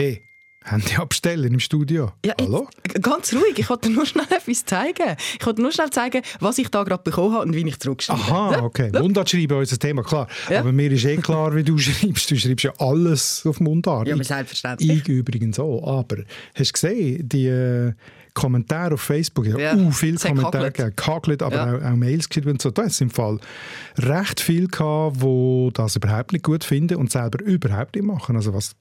Hey, Handy abstellen im Studio. Ja, Hallo? Jetzt, ganz ruhig, ich wollte nur schnell etwas zeigen. Ich wollte nur schnell zeigen, was ich da gerade bekommen habe und wie ich zurückschreibe. Aha, okay. Mundart schreiben, unser Thema, klar. Ja. Aber mir ist eh klar, wie du schreibst. Du schreibst ja alles auf Mundart. Ja, aber Ich- selbstverständlich. Ich übrigens auch. Aber hast du gesehen, die äh, Kommentare auf Facebook, ja, Ja, uh, viele Kommentare gegeben, gehagelt, aber Ja. auch, auch Mails geschrieben und so. Da ist im Fall recht viel gehabt, die das überhaupt nicht gut finden und selber überhaupt nicht machen. Also was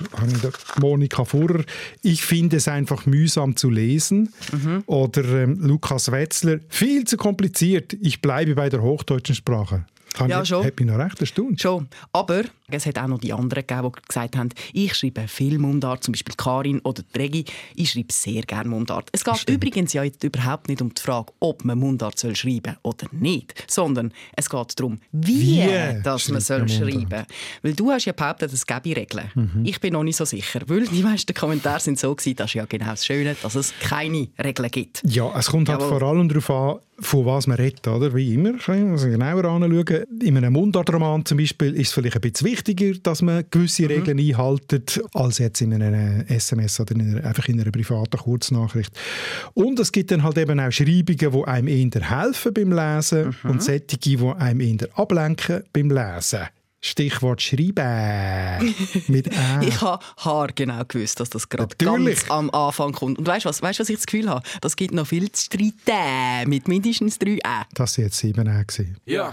ich da- Monika Furrer, ich finde es einfach mühsam zu lesen. Mhm. Oder ähm, Lukas Wetzler, viel zu kompliziert, ich bleibe bei der hochdeutschen Sprache. Habe Ja, ich, schon. Hat mich noch recht erstaunt. Schon. Aber es hat auch noch die anderen gegeben, die gesagt haben, ich schreibe viel Mundart, zum Beispiel Karin oder Regi. Ich schreibe sehr gerne Mundart. Es geht übrigens ja überhaupt nicht um die Frage, ob man Mundart soll schreiben oder nicht, sondern es geht darum, wie, Wie dass man soll schreiben Mundart? Weil du hast ja behauptet, es gäbe Regeln. Ich bin noch nicht so sicher, weil die meisten Kommentare sind so gewesen, das ist ja genau das Schöne, dass es keine Regeln gibt. Ja, es kommt halt Jawohl. vor allem darauf an, von was man redet, oder? Wie immer, man genauer anschauen. In einem Mundartroman zum Beispiel ist es vielleicht ein bisschen wichtiger, dass man gewisse Regeln einhaltet, als jetzt in einer SMS oder in einer, einfach in einer privaten Kurznachricht. Und es gibt dann halt eben auch Schreibungen, die einem eher helfen beim Lesen und solche, die einem eher ablenken beim Lesen. Stichwort Schreiben. Mit Ä. Ich habe haargenau gewusst, dass das gerade ganz am Anfang kommt. Und weißt du was, weißt, du, was ich das Gefühl habe? Das gibt noch viel zu streiten mit mindestens drei Ä. Das waren jetzt sieben gewesen. Ja.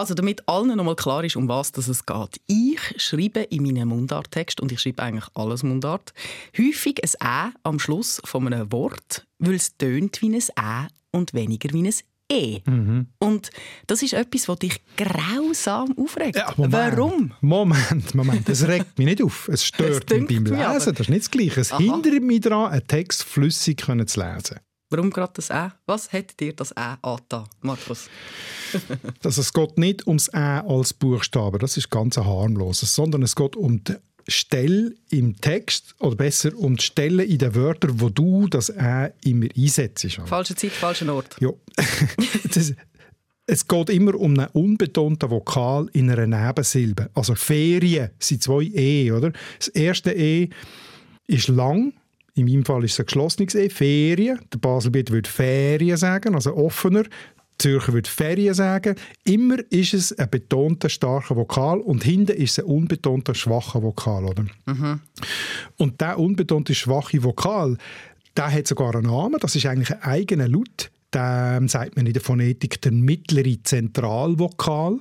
Also damit allen noch mal klar ist, um was das es geht. Ich schreibe in meinem Mundarttext, und ich schreibe eigentlich alles Mundart, häufig ein «ä» am Schluss von einem Wort, weil es tönt wie ein «ä» und weniger wie ein «e». Und das ist etwas, was dich grausam aufregt. Ja, Moment. Warum? Moment, Moment. Es regt mich nicht auf. Es stört Es mich beim mich. Lesen. Das ist nicht das Gleiche. Es Aha. hindert mich daran, einen Text flüssig können zu lesen. Warum gerade das «ä»? Was hat dir das «ä» angetan, Markus? Also es geht nicht ums Ä als Buchstabe, das ist ganz ein harmloses, sondern es geht um die Stelle im Text oder besser um die Stelle in den Wörtern, wo du das Ä immer einsetzt. Falsche Zeit, falscher Ort. Ja. das, es geht immer um einen unbetonten Vokal in einer Nebensilbe. Also Ferien sind zwei E, oder? Das erste E ist lang. In meinem Fall ist es ein geschlossenes E, Ferien. Der Baselbiet würde Ferien sagen, also offener. Zürcher würde Ferien sagen. Immer ist es ein betonter, starker Vokal und hinten ist es ein unbetonter, schwacher Vokal. Oder? Und der unbetonte, schwache Vokal, der hat sogar einen Namen. Das ist eigentlich ein eigener Laut. Dem sagt man in der Phonetik der mittlere Zentralvokal.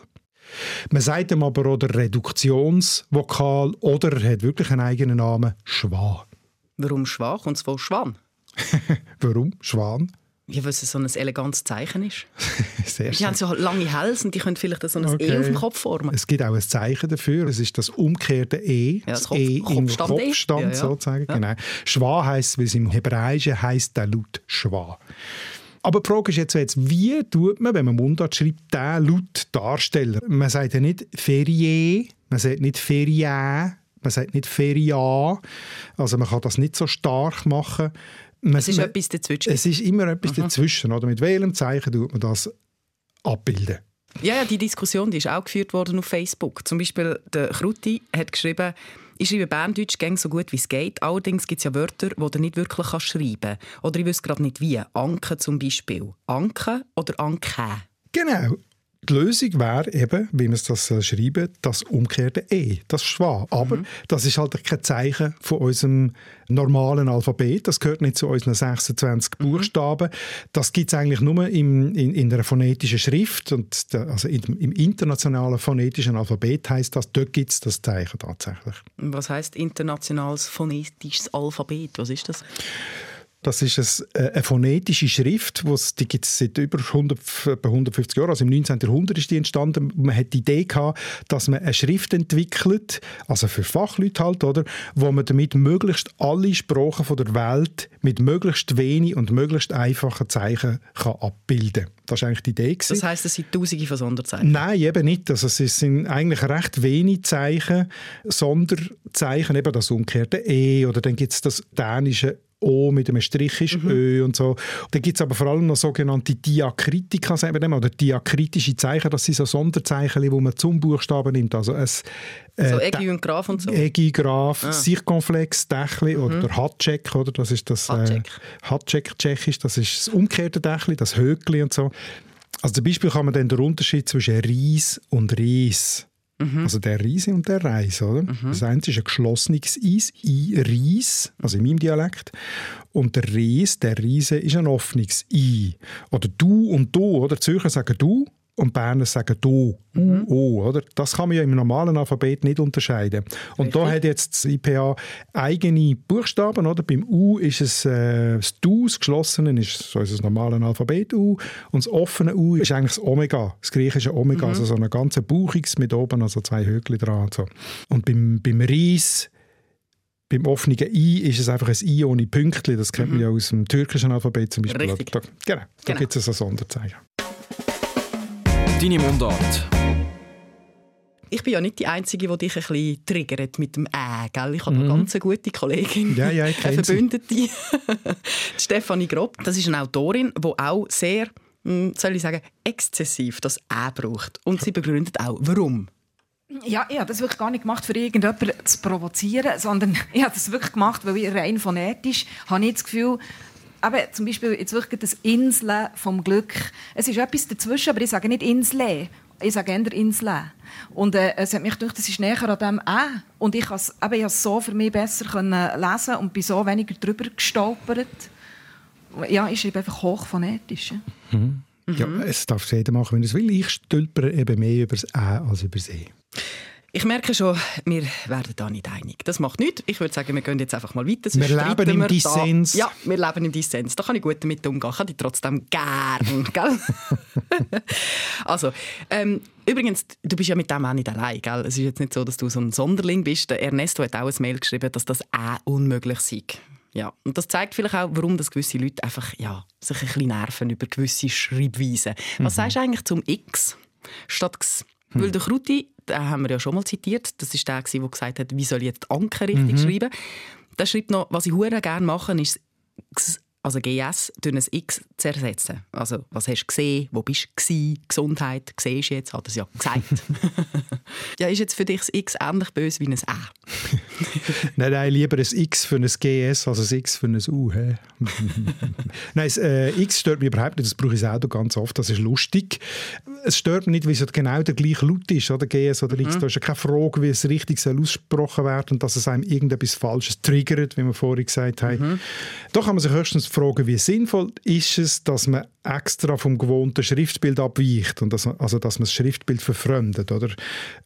Man sagt ihm aber auch der Reduktionsvokal oder er hat wirklich einen eigenen Namen, Schwan. Warum schwach und zwar Schwan? Warum? Schwan? Ja, weil es so ein elegantes Zeichen ist. Sehr Die haben so lange Hälse und die können vielleicht so ein E auf dem Kopf formen. Es gibt auch ein Zeichen dafür. Es ist das umgekehrte E. das Kopf- E im Kopfstand E. Kopfstand Ja, ja. sozusagen. Ja. Genau. Schwa heisst, weil es im Hebräischen heisst der Laut Schwa. Aber die Frage ist jetzt, jetzt, wie tut man, wenn man Mundart schreibt, den Laut darstellen? Man sagt ja nicht Ferie, man sagt nicht Ferien, man sagt nicht Feria. Also man kann das nicht so stark machen. Man, Es ist man, etwas dazwischen. es ist immer etwas dazwischen. Oder? Mit welchem Zeichen tut man das abbilden? Ja, ja, die Diskussion die ist auch geführt worden auf Facebook. Zum Beispiel der Kruti hat geschrieben, ich schreibe Berndeutsch gang so gut wie es geht. Allerdings gibt es ja Wörter, die du nicht wirklich kannst schreiben kannst. Oder ich wüsste gerade nicht wie. Anke zum Beispiel. Anke oder Anke? Genau. Die Lösung wäre eben, wie man es das soll schreiben das umgekehrte E, das Schwa. Aber das ist halt kein Zeichen von unserem normalen Alphabet. Das gehört nicht zu unseren 26 Buchstaben. Das gibt es eigentlich nur im, in, in einer phonetischen Schrift. Und der, also im, im internationalen phonetischen Alphabet heißt das, dort gibt es das Zeichen tatsächlich. Was heißt internationales phonetisches Alphabet? Was ist das? Das ist eine, eine phonetische Schrift, die gibt es seit über 100, 150 Jahren. Also im 19. Jahrhundert ist die entstanden. Man hat die Idee gehabt, dass man eine Schrift entwickelt, also für Fachleute halt, oder, wo man damit möglichst alle Sprachen von der Welt mit möglichst wenig und möglichst einfachen Zeichen kann abbilden kann. Das war eigentlich die Idee. Das heisst, es sind tausende von Sonderzeichen? Nein, eben nicht. Also es sind eigentlich recht wenig Zeichen, Sonderzeichen, eben das umgekehrte E oder dann gibt es das dänische O mit einem Strich ist mhm. Ö und so. Dann gibt es aber vor allem noch sogenannte Diakritika, sagen wir dem, oder diakritische Zeichen, das sind so Sonderzeichen, die man zum Buchstaben nimmt. Also ein, äh, so Egi und Graf und so? Egi, Graf, ah. Circonflex, Dächli mhm. oder der Hatschek, oder? Das ist das Hatschek. Äh, Hatschek tschechisch, das ist das umgekehrte Dächli, das Höckli und so. Also zum Beispiel kann man dann den Unterschied zwischen Reis und Reis Mhm. Also der Riese und der Reis, oder? Mhm. Das eine ist ein geschlossenes Eis, I, Reis, also in meinem Dialekt. Und der Ries, der Riese, ist ein offenes I. Oder du und du, oder? Zürcher sagen du und Berner sagen «do», mhm. «u», oder? Das kann man ja im normalen Alphabet nicht unterscheiden. Und Richtig. da hat jetzt das IPA eigene Buchstaben, oder? Beim «u» ist es äh, das «du», das geschlossene ist so ist das normale Alphabet «u» und das offene «u» ist eigentlich das Omega, das griechische Omega, mhm. also so eine ganze Buchungs mit oben, also zwei Höckli dran. Und, so. und beim, beim Reis beim offenen I ist es einfach ein I ohne Pünktchen. Das kennt man mhm. ja aus dem türkischen Alphabet zum Beispiel. Richtig. Da, genau, da genau. gibt es ein Sonderzeichen. Deine Mundart. Ich bin ja nicht die Einzige, die dich ein bisschen triggert mit dem «Äh», gell? Ich habe mhm. eine ganz gute Kollegin, ja, ja, ich eine Verbündete, die Stefanie Grob. Das ist eine Autorin, die auch sehr, hm, soll ich sagen, exzessiv das «Äh» braucht. Und sie begründet auch, warum. Ja, ich habe das wirklich gar nicht gemacht, für irgendjemanden zu provozieren, sondern ich habe das wirklich gemacht, weil ich rein phonetisch habe ich das Gefühl, aber zum Beispiel jetzt wirklich das Inseln vom Glück. Es ist etwas dazwischen, aber ich sage nicht Insel. Ich sage eher Insel. Und äh, es hat mich gedacht, das ist näher an dem «Ä». Und ich konnte es so für mich besser können lesen und bin so weniger drüber gestolpert. Ja, ich schreibe einfach hochphonetisch. Mhm. Ja, es darf jeder machen, wenn er es will. Ich stolpere eben mehr über das «Ä» als über das «E». Ich merke schon, wir werden da nicht einig. Das macht nichts. Ich würde sagen, wir gehen jetzt einfach mal weiter. Wir leben im Dissens. Ja, wir leben im Dissens. Da kann ich gut damit umgehen. Ich kann die trotzdem gern. gell? also, ähm, übrigens, du bist ja mit dem auch nicht allein. Gell? Es ist jetzt nicht so, dass du so ein Sonderling bist. Der Ernesto hat auch ein Mail geschrieben, dass das auch unmöglich sei. Ja, und das zeigt vielleicht auch, warum das gewisse Leute einfach ja, sich ein bisschen nerven über gewisse Schreibweisen. Was mhm. sagst du eigentlich zum X statt X? Hm. Weil der Kruti, den haben wir ja schon mal zitiert, das ist der, der gesagt hat, wie soll ich jetzt Anker richtig mhm. schreiben. Der schreibt noch, was ich hure gerne mache, ist also GS, durch ein X zu ersetzen. Also, was hast du gesehen? Wo bist du gewesen? Gesundheit, siehst du jetzt? Hat er es ja gesagt. ja, ist jetzt für dich das X ähnlich böse wie ein Ä? nein, nein, lieber ein X für ein GS als ein X für ein U. nein, das äh, X stört mich überhaupt nicht. Das brauche ich auch ganz oft. Das ist lustig. Es stört mich nicht, weil es genau der gleiche Laut ist, oder GS oder X. Mhm. Da ist ja keine Frage, wie es richtig soll ausgesprochen werden und dass es einem irgendetwas Falsches triggert, wie wir vorhin gesagt haben. Mhm. Da kann man sich höchstens fragen, wie sinnvoll ist es, dass man extra vom gewohnten Schriftbild abweicht und dass, also dass man das Schriftbild verfremdet, oder?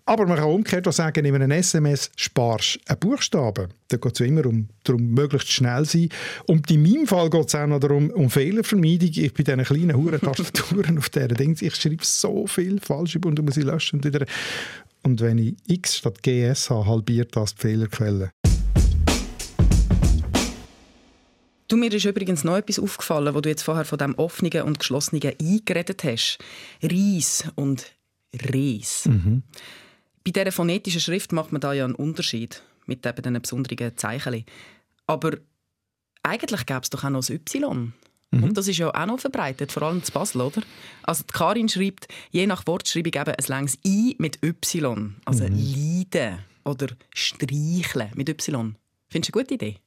Aber man kann umgekehrt auch sagen, in einem SMS sparst du einen Buchstaben. Da geht es ja immer um, darum, möglichst schnell zu sein. Und in meinem Fall geht es auch noch darum, um Fehlervermeidung. Ich bin diesen kleinen Huren-Tastaturen auf dieser Dings, ich schreibe so viel falsch und muss sie löschen. Und, wieder. und wenn ich X statt GS habe, halbiert das die Fehlerquelle. Du, mir ist übrigens noch etwas aufgefallen, wo du jetzt vorher von dem offenen und geschlossenen I geredet hast. Reis und Reis. Mhm. Bei dieser phonetischen Schrift macht man da ja einen Unterschied mit eben diesen besonderen Zeichen. Aber eigentlich gäbe es doch auch noch ein Y. Mhm. Und das ist ja auch noch verbreitet, vor allem zu Basel, oder? Also die Karin schreibt, je nach Wortschreibung eben ein längs I mit Y. Also mhm. leiden oder streicheln mit Y. Findest du eine gute Idee?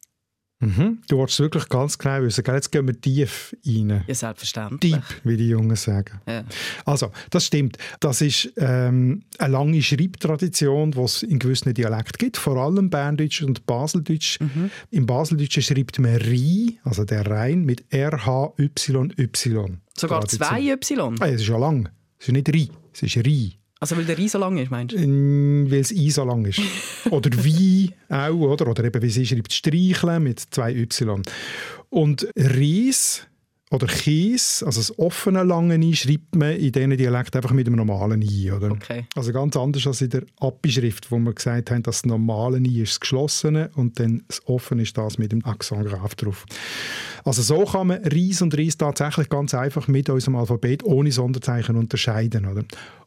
Mhm. Du wolltest wirklich ganz genau wissen. Jetzt gehen wir tief rein. Ja, selbstverständlich. Deep, wie die Jungen sagen. Ja. Also, das stimmt. Das ist ähm, eine lange Schreibtradition, die es in gewissen Dialekten gibt, vor allem Berndeutsch und Baseldeutsch. Mhm. Im Baseldeutschen schreibt man Rhein, also der Rhein, mit R-H-Y-Y. Sogar zwei Y? Ah, es ist ja lang. Es ist nicht Rhein, es ist Rhein. Also weil der Rhein so lang ist, meinst du? Weil es I so lang ist. oder wie auch, oder? Oder eben wie sie schreibt, Streicheln mit zwei Y. Und Ries oder Kies, also das offene lange I, schreibt man in diesen Dialekten einfach mit einem normalen I. Oder? Okay. Also ganz anders als in der Abbeschrift, wo wir gesagt haben, dass das normale I ist das geschlossene und dann das offene ist das mit dem Accent grave drauf. Also so kann man Ries und Ries tatsächlich ganz einfach mit unserem Alphabet ohne Sonderzeichen unterscheiden. Oder?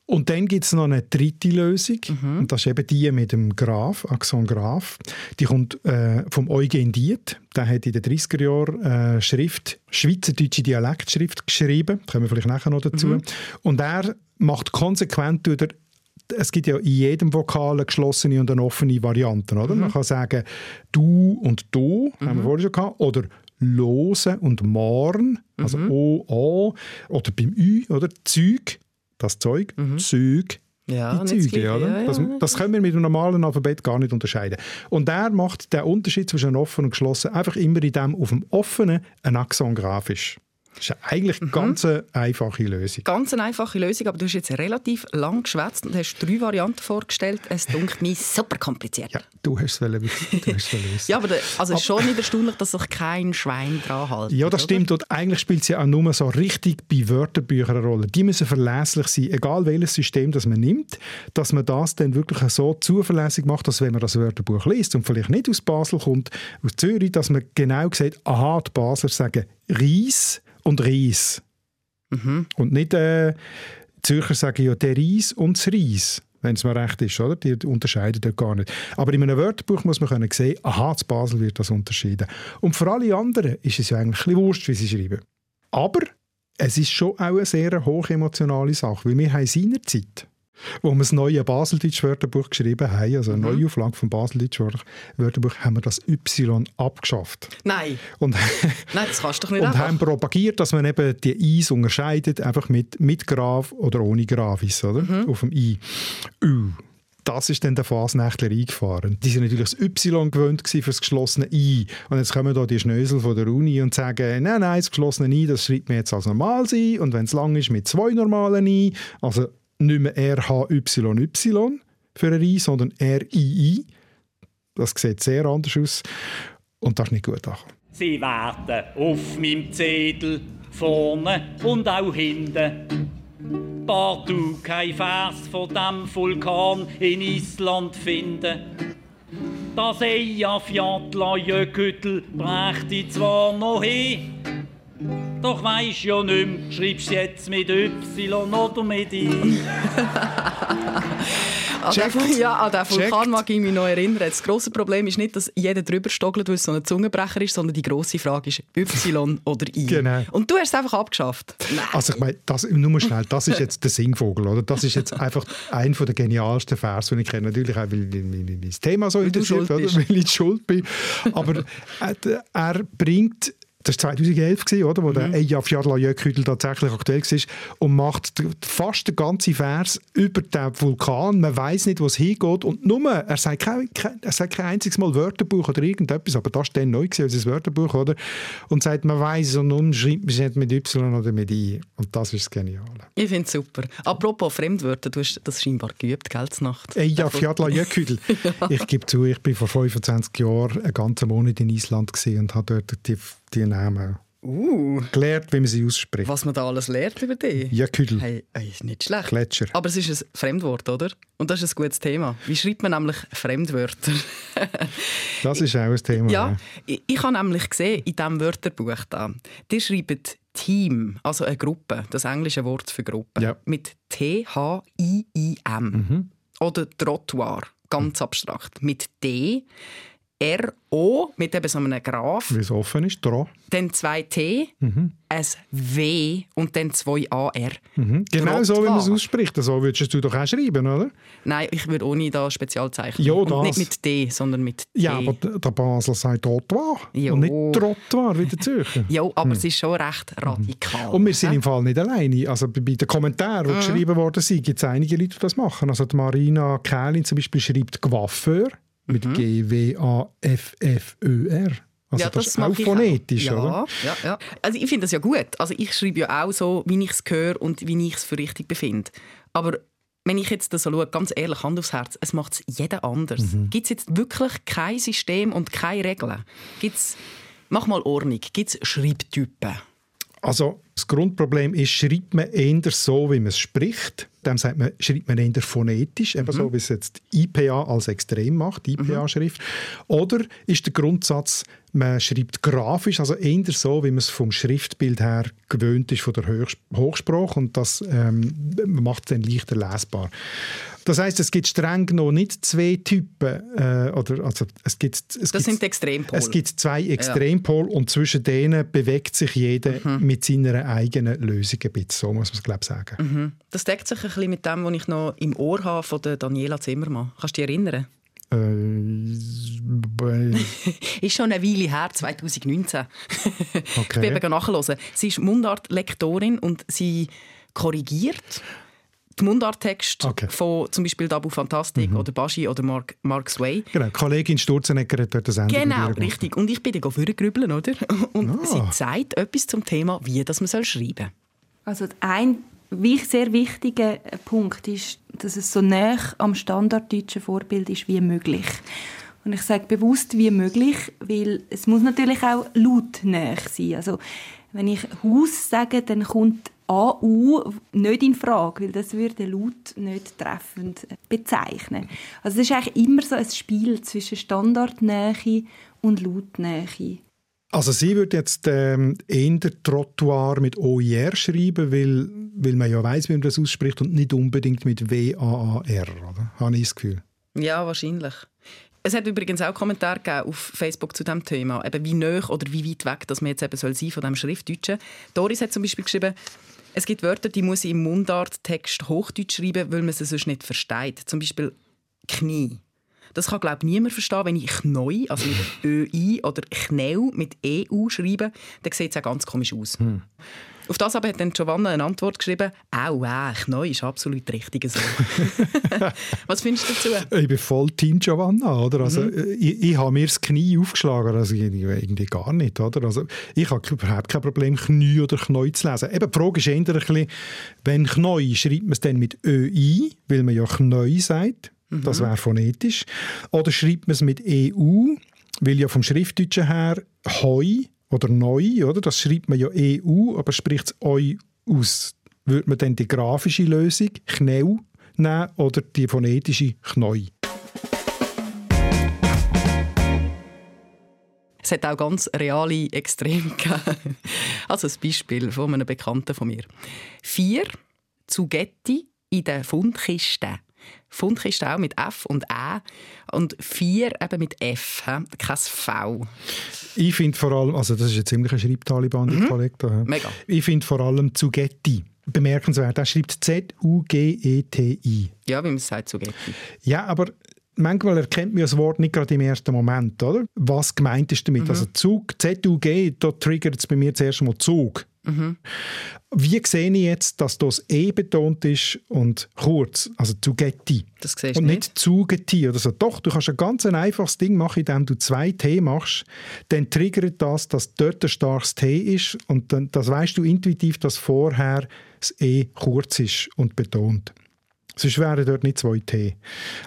Und dann gibt es noch eine dritte Lösung, und das ist eben die mit dem Graf, Accent Graf. Die kommt äh, vom Eugen Diet. Der hat in den 30er Jahren äh, Schrift, schweizerdeutsche Dialektschrift geschrieben. Da kommen wir vielleicht nachher noch dazu. Und er macht konsequent durch es gibt ja in jedem Vokal eine geschlossene und eine offene Variante. Oder? Man kann sagen du und du, haben wir vorhin schon gehabt, oder lose und morn, also o, o, oder beim Ü, oder Zeug, das Zeug, Zeug, Ja, die Züge, Gleiche, oder? ja, Das, ja. das können wir mit dem normalen Alphabet gar nicht unterscheiden. Und der macht den Unterschied zwischen offen und geschlossen einfach immer in dem auf dem offenen ein Accent grafisch. Das ist eigentlich eine ganz eine einfache Lösung. Ganz eine einfache Lösung, aber du hast jetzt relativ lang geschwätzt und hast drei Varianten vorgestellt. Es dunkelt mir super kompliziert. Ja, du hast es wollen. Du hast es. Ja, aber also es ist schon nicht erstaunlich, dass sich kein Schwein dran hält. Ja, das oder? stimmt. Und eigentlich spielt sie auch nur so richtig bei Wörterbüchern eine Rolle. Die müssen verlässlich sein, egal welches System das man nimmt, dass man das dann wirklich so zuverlässig macht, dass wenn man das Wörterbuch liest und vielleicht nicht aus Basel kommt, aus Zürich, dass man genau sieht, aha, die Basler sagen Reis und Reis. Und nicht äh, Zürcher sagen ja der Reis und das Reis. Wenn es mir recht ist, oder? Die unterscheiden dort gar nicht. Aber in einem Wörterbuch muss man können sehen, aha, zu Basel wird das unterschieden. Und für alle anderen ist es ja eigentlich ein bisschen wurscht, wie sie schreiben. Aber es ist schon auch eine sehr hochemotionale Sache, weil wir haben seinerzeit, wo wir das neue Baseldeutsch-Wörterbuch geschrieben haben, also eine Neuauflage vom Baseldeutsch-Wörterbuch, haben wir das Y abgeschafft. Nein, Und, nein, das kannst du doch nicht und einfach. haben propagiert, dass man eben die Is unterscheidet, einfach mit, mit Graf oder ohne Gravis, oder? Auf dem I. Ü. Das ist dann der Fasnächtler eingefahren. Die sind natürlich das Y gewöhnt für das geschlossene I. Und jetzt kommen da die Schnösel von der Uni und sagen, nein, nein, das geschlossene I, das schreibt man jetzt als normales I. Und wenn es lang ist, mit zwei normalen I. Also nicht mehr RHYY für ein I, sondern RII. Das sieht sehr anders aus. Und das ist nicht gut angekommen. Sie werden auf meinem Zettel vorne und auch hinten partout kein Vers von dem Vulkan in Island finden. Das Eyjafjallajökull brächte zwar noch hin, doch weisst ja nicht mehr, schreibst jetzt mit Y oder mit I. An den, ja, an den Vulkan mag ich mich noch erinnern. Das grosse Problem ist nicht, dass jeder drüber stockelt, weil es so ein Zungenbrecher ist, sondern die grosse Frage ist Y oder I. Genau. Und du hast es einfach abgeschafft. Nein. Also ich meine, das, nur mal schnell, das ist jetzt der Singvogel, oder? Das ist jetzt einfach einer der genialsten Vers, den ich kenne. Natürlich auch, weil, das Thema so interessiert, schuld oder? weil ich schuld bin. Aber äh, er bringt das war 2011, gewesen, oder, wo Mhm. der Eyjafjalla Jökull tatsächlich aktuell war, und macht fast den ganzen Vers über den Vulkan. Man weiß nicht, wo es hingeht. Und nur, er sagt kein, kein, er sagt kein einziges Mal Wörterbuch oder irgendetwas, aber das war dann neu, gewesen, als das Wörterbuch, oder? Und sagt, man weiß es und nun schreibt man es nicht mit Y oder mit I. Und das ist das Geniale. Ich finde es super. Apropos Fremdwörter, du hast das scheinbar geübt, gell, Nacht? Eyjafjalla Jökull. Ich gebe zu, ich bin vor 25 Jahren einen ganzen Monat in Island und habe dort die, die Namen Uh, gelernt, wie man sie ausspricht. was man da alles lernt über dich. Jökull, Hey, hey, ist nicht schlecht. Gletscher. Aber es ist ein Fremdwort, oder? Und das ist ein gutes Thema. Wie schreibt man nämlich Fremdwörter? Das ist auch ein Thema. Ja, ich, ich habe nämlich gesehen, in diesem Wörterbuch da, die schreiben Team, also eine Gruppe, das englische Wort für Gruppe, Ja. mit T-H-I-I-M. Oder Trottoir, ganz abstrakt, mit D, R-O, mit eben so einem Graph, Wie es offen ist, dran. dann zwei T, ein W und dann zwei AR. Mhm. Genau so, wie man es ausspricht. So würdest du doch auch schreiben, oder? Nein, ich würde ohne da Spezialzeichen. Ja, und das. nicht mit D, sondern mit T. Ja, aber der Basler sagt Trottoir Jo. und nicht Trottoir wie der Zürcher. Ja, aber es ist schon recht radikal. Und wir sind hä? im Fall nicht alleine. Also bei den Kommentaren, die geschrieben worden sind, gibt es einige Leute, die das machen. Also die Marina Kählin zum Beispiel schreibt Coiffeur mit G-W-A-F-F-Ö-R. Also das, ist auch phonetisch, ja, oder? Ja, ja. Also ich finde das ja gut. Also ich schreibe ja auch so, wie ich es höre und wie ich es für richtig befinde. Aber wenn ich jetzt das so schaue, ganz ehrlich, Hand aufs Herz, es macht es jeder anders. Mhm. Gibt es jetzt wirklich kein System und keine Regeln? Gibt's, mach mal Ordnung. Gibt es Schreibtypen? Also das Grundproblem ist, schreibt man eher so, wie man es spricht. Dem sagt man, schreibt man eher phonetisch, eben mhm. so, wie es jetzt IPA als extrem macht, IPA-Schrift. Mhm. Oder ist der Grundsatz, man schreibt grafisch, also eher so, wie man es vom Schriftbild her gewöhnt ist von der Hochsprache und das ähm, macht es dann leichter lesbar. Das heißt, es gibt streng noch nicht zwei Typen. Äh, oder, also es gibt, es das gibt, sind Extrempole. Es gibt zwei Extrempole ja. und zwischen denen bewegt sich jeder mhm. mit seiner eigenen Lösung ein bisschen. So muss man es, glaube ich, sagen. Mhm. Das deckt sich ein bisschen mit dem, was ich noch im Ohr habe von der Daniela Zimmermann. Kannst du dich erinnern? Äh, ist schon eine Weile her, 2019. Okay. ich bin nachhören. Sie ist Mundart-Lektorin und sie korrigiert die Mundarttexte okay. von zum Beispiel Dabu Fantastik mhm. oder Baschi oder Mark, Mark Sway. Genau, Kollegin Sturzenegger hat dort das Ende Genau, richtig. Und ich bin dann vorgrübeln, oder? Und ah. sie zeigt etwas zum Thema, wie das man schreiben soll. Also ein sehr wichtiger Punkt ist, dass es so nah am standarddeutschen Vorbild ist wie möglich. Und ich sage bewusst wie möglich, weil es muss natürlich auch lautnah sein. Also wenn ich Haus sage, dann kommt AU nicht in Frage, weil das würde laut nicht treffend bezeichnen. Also es ist eigentlich immer so ein Spiel zwischen Standardnähe und Lautnähe. Also sie würde jetzt ähm, eher Trottoir mit OIR schreiben, weil, weil man ja weiß, wie man das ausspricht und nicht unbedingt mit W-A-A-R, oder? Habe ich das Gefühl? Ja, wahrscheinlich. Es hat übrigens auch Kommentare gegeben auf Facebook zu diesem Thema, eben wie nah oder wie weit weg dass man jetzt eben soll sein von dem Schriftdeutschen. Doris hat zum Beispiel geschrieben, es gibt Wörter, die muss ich im Mundarttext Hochdeutsch schreiben, weil man sie sonst nicht versteht. Zum Beispiel Knie. Das kann, glaube ich, niemand verstehen. Wenn ich Knoi, also mit ÖI oder Kneu mit EU schreibe, dann sieht es auch ganz komisch aus. Hm. Auf das aber hat dann Giovanna eine Antwort geschrieben, «Au, äh, Knoi ist absolut richtig so.» Was findest du dazu? Ich bin voll Team Giovanna, oder? Also, mhm. ich, ich habe mir das Knie aufgeschlagen, also irgendwie gar nicht, oder? Also, ich habe überhaupt kein Problem, Knie oder Knoi zu lesen. Eben, die Frage ist eher ein bisschen, wenn Knoi, schreibt man es dann mit ÖI, weil man ja Knoi sagt, das wäre phonetisch, oder schreibt man es mit EU, weil ja vom Schriftdeutschen her Heu oder neu, oder? Das schreibt man ja EU, aber spricht es eu aus. Würde man dann die grafische Lösung Kneu nehmen oder die phonetische Kneu? Es hat auch ganz reale Extreme gegeben. Also ein Beispiel von einem Bekannten von mir. Vier Zugetti in der Fundkiste. Fundkiste auch mit F und Ä und vier eben mit F, kein V. Ich finde vor allem, also das ist ein ziemlicher Schreibtaliban, mhm. Kollege. Mega. Ich finde vor allem Zugetti bemerkenswert. Er schreibt Z-U-G-E-T-I. Ja, wie man es sagt, Zugetti. Ja, aber manchmal erkennt man das Wort nicht gerade im ersten Moment, oder? Was gemeint ist damit? Mhm. Also Zug, Z-U-G, da triggert es bei mir zuerst mal Zug. Mhm. Wie sehe ich jetzt, dass das E betont ist und kurz, also zu Getty. Das siehst und nicht, zu Getty oder so. Doch, du kannst ein ganz einfaches Ding machen, indem du zwei T machst. Dann triggert das, dass dort ein starkes T ist und dann das weißt du intuitiv, dass vorher das E kurz ist und betont. Sonst wären dort nicht zwei T.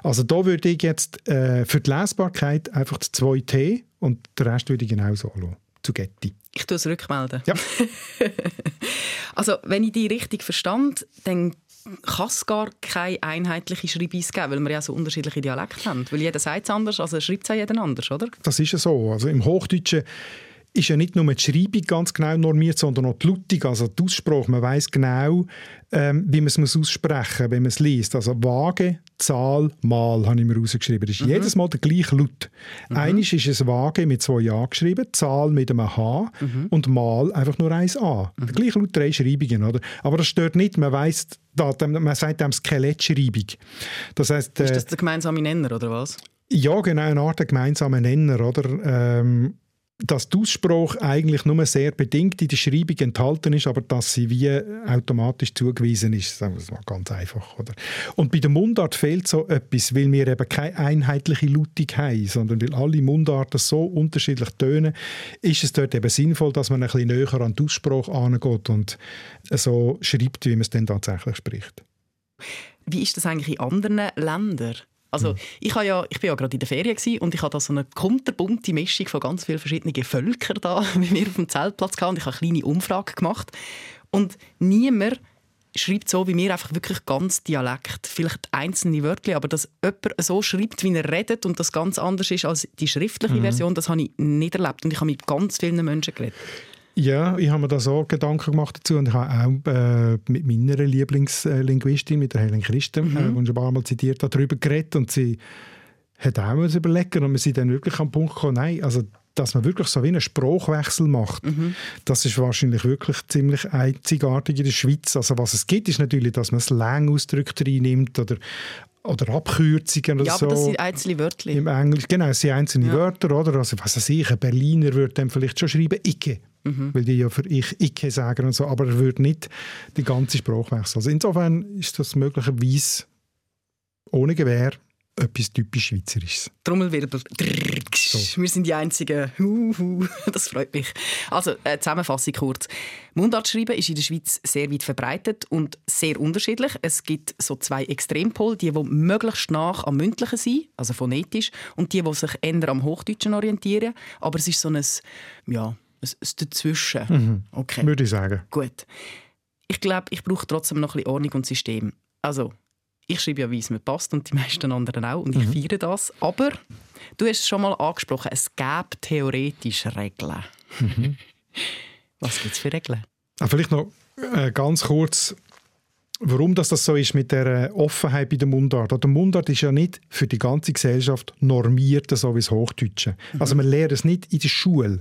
Also da würde ich jetzt äh, für die Lesbarkeit einfach zwei T und den Rest würde ich genauso anschauen. Zu Getty. Ich tue es rückmelden. Ja. also, wenn ich die richtig verstand, dann kann es gar keine einheitliche Schreibweise geben, weil wir ja so unterschiedliche Dialekte haben. Weil jeder sagt es anders, also schreibt es ja jeder anders, oder? Das ist ja so. Also im Hochdeutschen ist ja nicht nur die Schreibung ganz genau normiert, sondern auch die Lautung, also die Aussprache. Man weiß genau, ähm, wie man es muss aussprechen muss, wenn man es liest. Also Waage, Zahl, Mal habe ich mir rausgeschrieben. Das ist mhm. jedes Mal der gleiche Laut. Mhm. Eines ist es Waage mit zwei A geschrieben, Zahl mit einem H mhm. und Mal einfach nur ein A. Mhm. Der gleiche Laut, drei Schreibungen. Oder? Aber das stört nicht, man weiß, man sagt dem Skelettschreibung. Das heißt, äh, ist das der gemeinsame Nenner, oder was? Ja, genau, eine Art gemeinsamer Nenner. Oder? Ähm, dass die Aussprache eigentlich nur sehr bedingt in der Schreibung enthalten ist, aber dass sie wie automatisch zugewiesen ist. Das war ganz einfach. Oder? Und bei der Mundart fehlt so etwas, weil wir eben keine einheitliche Lautung haben, sondern weil alle Mundarten so unterschiedlich tönen, ist es dort eben sinnvoll, dass man ein bisschen näher an die Aussprache angeht und so schreibt, wie man es dann tatsächlich spricht. Wie ist das eigentlich in anderen Ländern? Also ich, habe ja, ich bin ja gerade in der Ferien und ich hatte da so eine kunterbunte Mischung von ganz vielen verschiedenen Völkern da mit mir auf dem Zeltplatz gehabt und ich habe eine kleine Umfrage gemacht und niemand schreibt so wie mir einfach wirklich ganz Dialekt. Vielleicht einzelne Wörter, aber dass jemand so schreibt, wie er redet und das ganz anders ist als die schriftliche Mhm. Version, das habe ich nicht erlebt und ich habe mit ganz vielen Menschen geredet. Ja, ich habe mir da so Gedanken gemacht dazu und ich habe auch äh, mit meiner Lieblingslinguistin, mit der Helen Christen, Mhm. äh, die schon ein paar Mal zitiert hat, darüber geredet und sie hat auch mal überlegen und wir sind dann wirklich am Punkt gekommen, nein, also dass man wirklich so wie einen Spruchwechsel macht, Mhm. das ist wahrscheinlich wirklich ziemlich einzigartig in der Schweiz. Also was es gibt, ist natürlich, dass man Slang-Ausdrücke reinnimmt oder, oder Abkürzungen oder Ja, so. aber das sind einzelne Wörter. Im Englisch, genau, es sind einzelne Ja. Wörter, oder? Also, was weiß ich, ein Berliner würde dann vielleicht schon schreiben, Icke. Mhm. Weil die ja für ich Icke sagen und so, aber er würde nicht die ganze Sprache wechseln. Also insofern ist das möglicherweise ohne Gewehr etwas typisch Schweizerisches. Trommelwirbel. Wir sind die Einzigen. Huhu. Das freut mich. Also, äh, Zusammenfassung kurz. Mundart schreiben ist in der Schweiz sehr weit verbreitet und sehr unterschiedlich. Es gibt so zwei Extrempole, die, die möglichst nach am Mündlichen sind, also phonetisch, und die, die sich eher am Hochdeutschen orientieren. Aber es ist so ein, ja, ein Dazwischen. Okay. Würde ich sagen. Gut. Ich glaube, ich brauche trotzdem noch ein bisschen Ordnung und System. Also, ich schreibe ja, wie es mir passt und die meisten anderen auch und ich feiere das. Aber du hast es schon mal angesprochen, es gäbe theoretisch Regeln. Was gibt es für Regeln? Ah, vielleicht noch äh, ganz kurz, warum das, das so ist mit der äh, Offenheit bei der Mundart. Der Mundart ist ja nicht für die ganze Gesellschaft normiert, so wie das Hochdeutsche. Also man lernt es nicht in der Schule.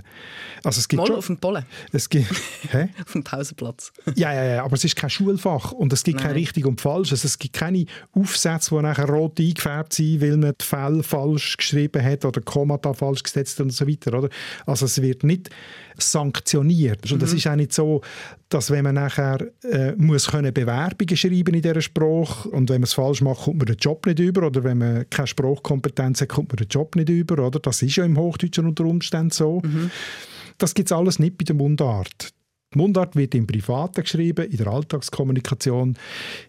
Also es gibt Mal schon, auf dem Pollen, es gibt, hä? auf dem Pausenplatz. Ja, ja, ja, aber es ist kein Schulfach und es gibt kein Nein. richtig und falsch. Also es gibt keine Aufsätze, die nachher rot eingefärbt sind, weil man die Fälle falsch geschrieben hat oder Kommata falsch gesetzt und so weiter. Oder? Also es wird nicht sanktioniert. Und Mhm. es ist auch nicht so, dass wenn man nachher äh, muss können Bewerbungen schreiben in dieser Sprache und wenn man es falsch macht, kommt man den Job nicht über oder wenn man keine Sprachkompetenz hat, kommt man den Job nicht über. Oder? Das ist ja im Hochdeutschen unter Umständen so. Mhm. Das gibt es alles nicht bei der Mundart. Die Mundart wird im Privaten geschrieben, in der Alltagskommunikation,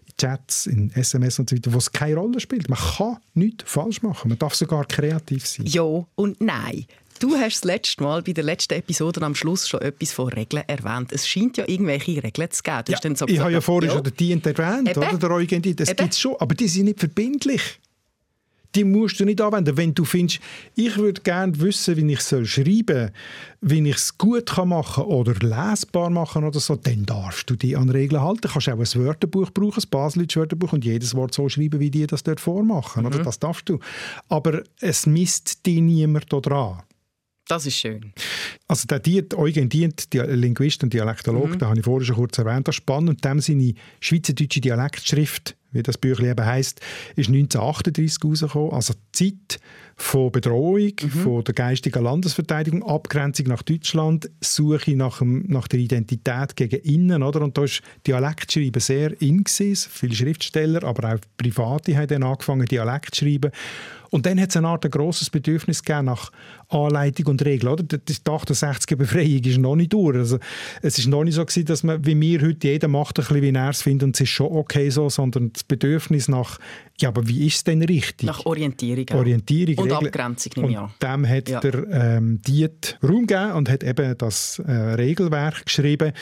in Chats, in SMS und so weiter, wo es keine Rolle spielt. Man kann nichts falsch machen. Man darf sogar kreativ sein. Ja und nein. Du hast das letzte Mal bei der letzten Episode am Schluss schon etwas von Regeln erwähnt. Es scheint ja irgendwelche Regeln zu geben. Dann so ich habe ja vorhin schon Dient erwähnt, Eben. oder? Der Eugen. Das gibt es schon, aber die sind nicht verbindlich. Die musst du nicht anwenden. Wenn du findest, ich würde gerne wissen, wie ich soll schreiben soll, wie ich es gut kann machen oder lesbar machen oder so, dann darfst du die an Regeln halten. Du kannst auch ein Wörterbuch brauchen, ein Baselitsch Wörterbuch und jedes Wort so schreiben, wie die das dort vormachen. Oder? Das darfst du. Aber es misst dich niemand daran. Das ist schön. Also der Dient, Eugen Dient, die Linguist und Dialektolog, Mhm. den habe ich vorhin schon kurz erwähnt, das ist spannend. Dem seine schweizerdeutsche Dialektschrift, wie das Büchlein eben heisst, ist 1938 rausgekommen. Also die Zeit von Bedrohung, Mhm. von der geistigen Landesverteidigung, Abgrenzung nach Deutschland, Suche nach, dem, nach der Identität gegen innen. Oder? Und da war Dialektschreiben sehr in. Gewesen. Viele Schriftsteller, aber auch Private haben dann angefangen, Dialekt zu schreiben. Und dann hat es eine Art ein grosses Bedürfnis gegeben nach Anleitung und Regeln. Oder? Die die 68er Befreiung ist noch nicht durch. Also, es ist noch nicht so gewesen, dass man, wie wir heute, jeder macht ein bisschen, wie er es findet und es ist schon okay so, sondern das Bedürfnis nach, ja, aber wie ist es denn richtig? Nach Orientierung. auch. Orientierung, Und Regeln. Abgrenzung, nehme ich Und an. dem hat Ja. der ähm, Diet Raum gegeben und hat eben das äh, Regelwerk geschrieben.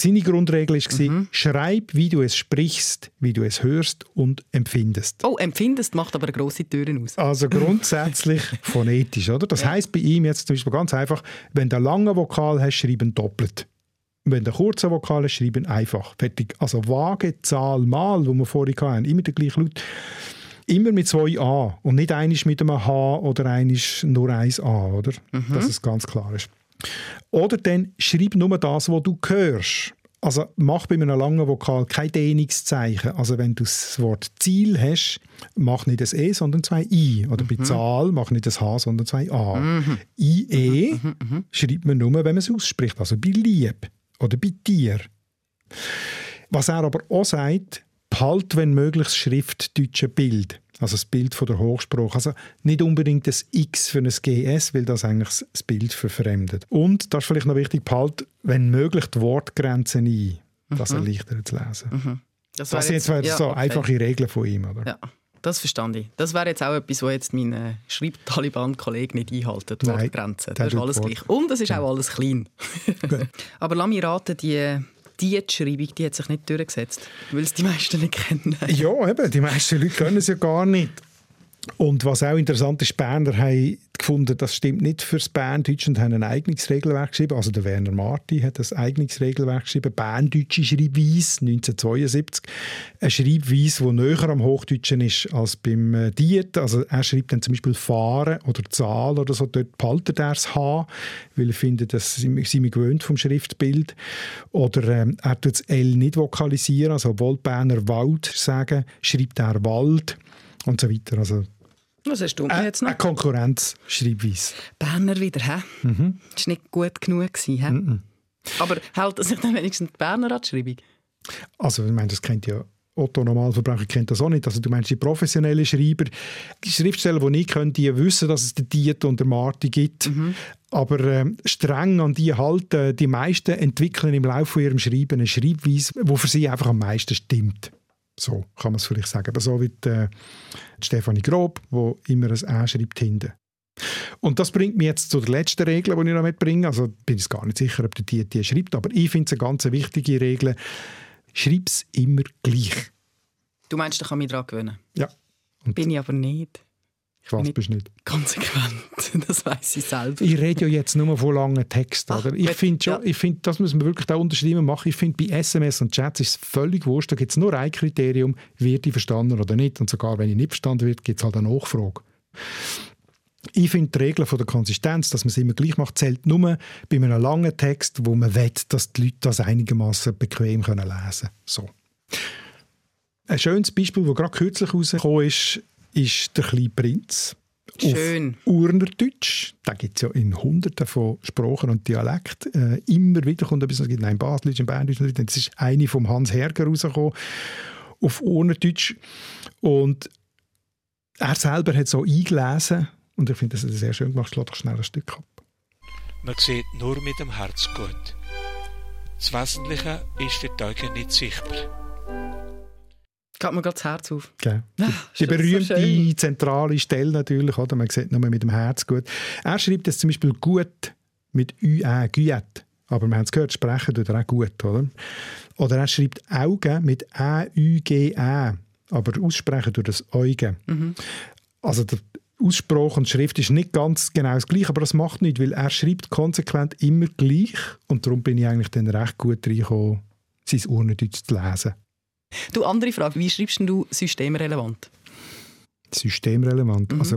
Seine Grundregel war, Mhm. schreib, wie du es sprichst, wie du es hörst und empfindest. Oh, empfindest macht aber eine grosse Türen aus. Also grundsätzlich phonetisch, oder? Das heißt bei ihm jetzt zum Beispiel ganz einfach, wenn du einen langen Vokal hast, schreiben doppelt. Wenn du einen kurzen Vokal hast, schreiben einfach. Fertig. Also Waage, Zahl, Mal, wo wir vorhin hatten, immer der gleiche Laut. Immer mit zwei A und nicht einisch mit einem H oder einisch nur eins A, oder? Dass es ganz klar ist. Oder dann schreib nur das, was du hörst. Also mach bei einem langen Vokal kein Dehnungszeichen. Also wenn du das Wort Ziel hast, mach nicht das E, sondern zwei I. Oder bei Zahl mach nicht das H, sondern zwei A. IE schreibt man nur, wenn man es ausspricht. Also bei Lieb oder bei Tier. Was er aber auch sagt, behalt, wenn möglich, das schriftdeutsche Bild. Also das Bild von der Hochsprache. Also nicht unbedingt das X für ein GS, weil das eigentlich das Bild verfremdet. Und, das ist vielleicht noch wichtig, behalt, wenn möglich, die Wortgrenzen ein. Das erleichtert das Lesen. Das, Das wäre sind jetzt wäre ja, so okay. einfache Regeln von ihm, oder? Ja, das verstand ich. Das wäre jetzt auch etwas, was jetzt mein äh, Schreib-Taliban-Kollege nicht einhalten, die Nein, Wortgrenzen. Das ist alles Wort. gleich. Und es ist auch alles klein. Aber lass mich raten, die, die Schreibung die hat sich nicht durchgesetzt, weil es die meisten nicht kennen. Ja, eben, die meisten Leute können es ja gar nicht. Und was auch interessant ist, die Berner haben gefunden, das stimmt nicht fürs Berndeutsch und haben ein eigenes Regelwerk geschrieben. Also der Werner Marti hat ein eigenes Regelwerk geschrieben, Berndeutsche Schreibweise 1972. Eine Schreibweise, die näher am Hochdeutschen ist als beim äh, Diet. Also er schreibt dann zum Beispiel Fahren oder Zahl oder so, dort behaltet er das H, weil er findet, das sind wir gewöhnt vom Schriftbild. Oder ähm, er tut das L nicht vokalisieren, also obwohl Berner Wald sagen, schreibt er Wald und so weiter. Also Was hast du äh, jetzt noch? eine Konkurrenzschreibweise. Berner wieder, hä? Mhm. Das war nicht gut genug. Gewesen, hä? Aber hält sich dann wenigstens die Berner an die Schreibung? Also ich meine, das kennt ja Otto Normalverbraucher kennt das auch nicht. Also du meinst die professionellen Schreiber, die Schriftsteller, die nicht können, die wissen, dass es den Diet und der Marti gibt. Aber ähm, streng an die halten, die meisten entwickeln im Laufe von ihrem Schreiben eine Schreibweise, die für sie einfach am meisten stimmt. So kann man es vielleicht sagen. Aber so wie die, äh, die Stefanie Grob, wo immer ein «Ä» schreibt hinten. Und das bringt mich jetzt zu der letzten Regel, die ich noch mitbringe. Also bin ich gar nicht sicher, ob der die die schreibt, aber ich finde es eine ganz wichtige Regel. Schreib es immer gleich. Du meinst, ich kann mich daran gewöhnen? Ja. Und Bin ich aber nicht. Ich weiß bist nicht. Konsequent. Das weiß ich selber. Ich rede ja jetzt nur von langen Texten. Ach? Ich finde schon, ja. ich finde, das müssen wir wirklich da unterschreiben machen. Ich finde, bei SMS und Chats ist es völlig wurscht. Da gibt es nur ein Kriterium, wird ich verstanden oder nicht. Und sogar wenn ich nicht verstanden wird, gibt es halt eine Nachfrage. Ich finde die Regel von der Konsistenz, dass man es immer gleich macht, zählt nur bei einem langen Text, wo man will, dass die Leute das einigermaßen bequem können lesen können. So. Ein schönes Beispiel, das gerade kürzlich rausgekommen ist, ist «Der kleine Prinz». Schön. Auf Urnerdeutsch, da gibt es ja in Hunderten von Sprachen und Dialekten. Äh, immer wieder kommt etwas, es gibt ein Baseldeutsch, ein Berndeutsch, das ist eine vom Hans Herger rausgekommen, auf Urnerdeutsch. Und er selber hat so eingelesen und ich finde, das hat er sehr schön gemacht. Ich lade doch schnell ein Stück ab. Man sieht nur mit dem Herz gut. Das Wesentliche ist für die Augen nicht sichtbar. Geht mir gerade das Herz auf. Gell? Ah, Die so berühmte schön. zentrale Stelle natürlich, oder? man sieht nur mit dem Herz gut. Er schreibt es zum Beispiel gut mit ÜE, gut. Aber wir haben es gehört, sprechen tut er auch gut, oder? Oder er schreibt Augen mit A-U-G-E, aber aussprechen durch das Eugen. Mhm. Also der Aussprache und Schrift ist nicht ganz genau das Gleiche, aber das macht nichts, weil er schreibt konsequent immer gleich und darum bin ich eigentlich dann recht gut reingekommen, sein Urnendeutsch zu lesen. Du, andere Frage. Wie schreibst du systemrelevant? systemrelevant. Mhm. Also,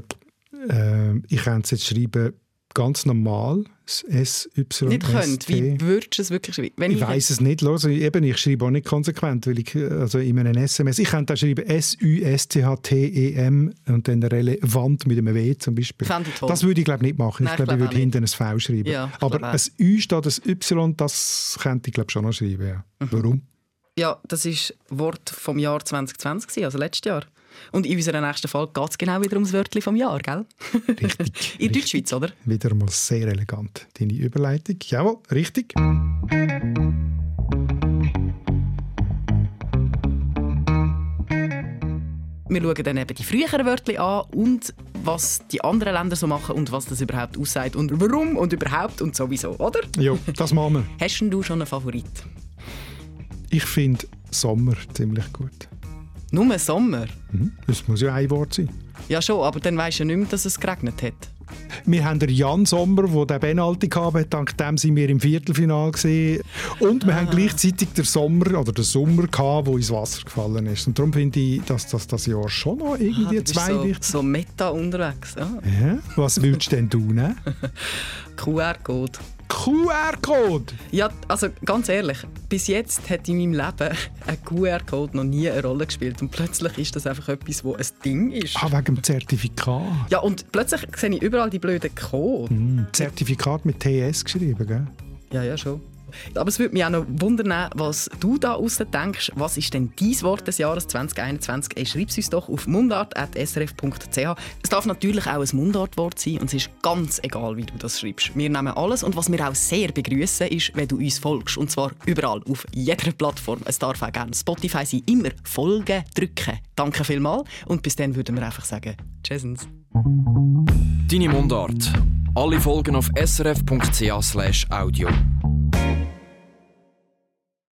äh, ich kann es jetzt schreiben ganz normal, S, Y, Nicht könnt. Wie würdest du es wirklich schreiben? Wenn Ich weiß es nicht. Los, eben, ich schreibe auch nicht konsequent, weil ich also in einem SMS, ich könnte auch schreiben S-U-S-T-H-T-E-M und dann relevant mit einem W zum Beispiel. Ich. Das würde ich glaube nicht machen. Nein, ich glaube, ich ich würde hinten ein V schreiben. Ja, ich Aber ein Ü statt ein Y, das könnte ich glaube schon noch schreiben. Ja. Mhm. Warum? Ja, das ist Wort vom Jahr 2020, gewesen, also letztes Jahr. Und in unserer nächsten Folge geht es genau wieder ums Wörtchen vom Jahr, gell? Richtig. In Deutschschweiz, oder? Wieder mal sehr elegant. Deine Überleitung. Jawohl, richtig. Wir schauen dann eben die früheren Wörter an und was die anderen Länder so machen und was das überhaupt aussagt und warum und überhaupt und sowieso, oder? Ja, das machen wir. Hast denn du schon einen Favorit? Ich finde Sommer ziemlich gut. Nur Sommer? Mhm. Das muss ja ein Wort sein. Ja schon, aber dann weisst du nicht mehr, dass es geregnet hat. Wir haben den Jan Sommer, der den Penalty hatte. Dank dem sind wir im Viertelfinal. Gewesen. Und wir Ah. haben gleichzeitig den Sommer, oder den Sommer, gehabt, wo ins Wasser gefallen ist. Und darum finde ich, dass das, das Jahr schon noch Ah, irgendwie du bist zwei so, wichtig so meta unterwegs. Ja. ja. Was würdest denn du nehmen? QR-Code. QR-Code! Ja, also ganz ehrlich, bis jetzt hat in meinem Leben ein QR-Code noch nie eine Rolle gespielt und plötzlich ist das einfach etwas, wo ein Ding ist. Ah, wegen dem Zertifikat. Ja, und plötzlich sehe ich überall die blöden Code. Hm, Zertifikat mit TS geschrieben, gell? Ja, ja, schon. Aber es würde mich auch noch wundern, was du da außen denkst. Was ist denn dein Wort des Jahres 2021? Ey, schreib es uns doch auf mundart.srf.ch. Es darf natürlich auch ein Mundartwort sein und es ist ganz egal, wie du das schreibst. Wir nehmen alles und was wir auch sehr begrüßen, ist, wenn du uns folgst. Und zwar überall, auf jeder Plattform. Es darf auch gerne Spotify sein. Immer Folgen drücken. Danke vielmals und bis dann würden wir einfach sagen, Tschüssens. Deine Mundart. Alle Folgen auf srf.ch audio.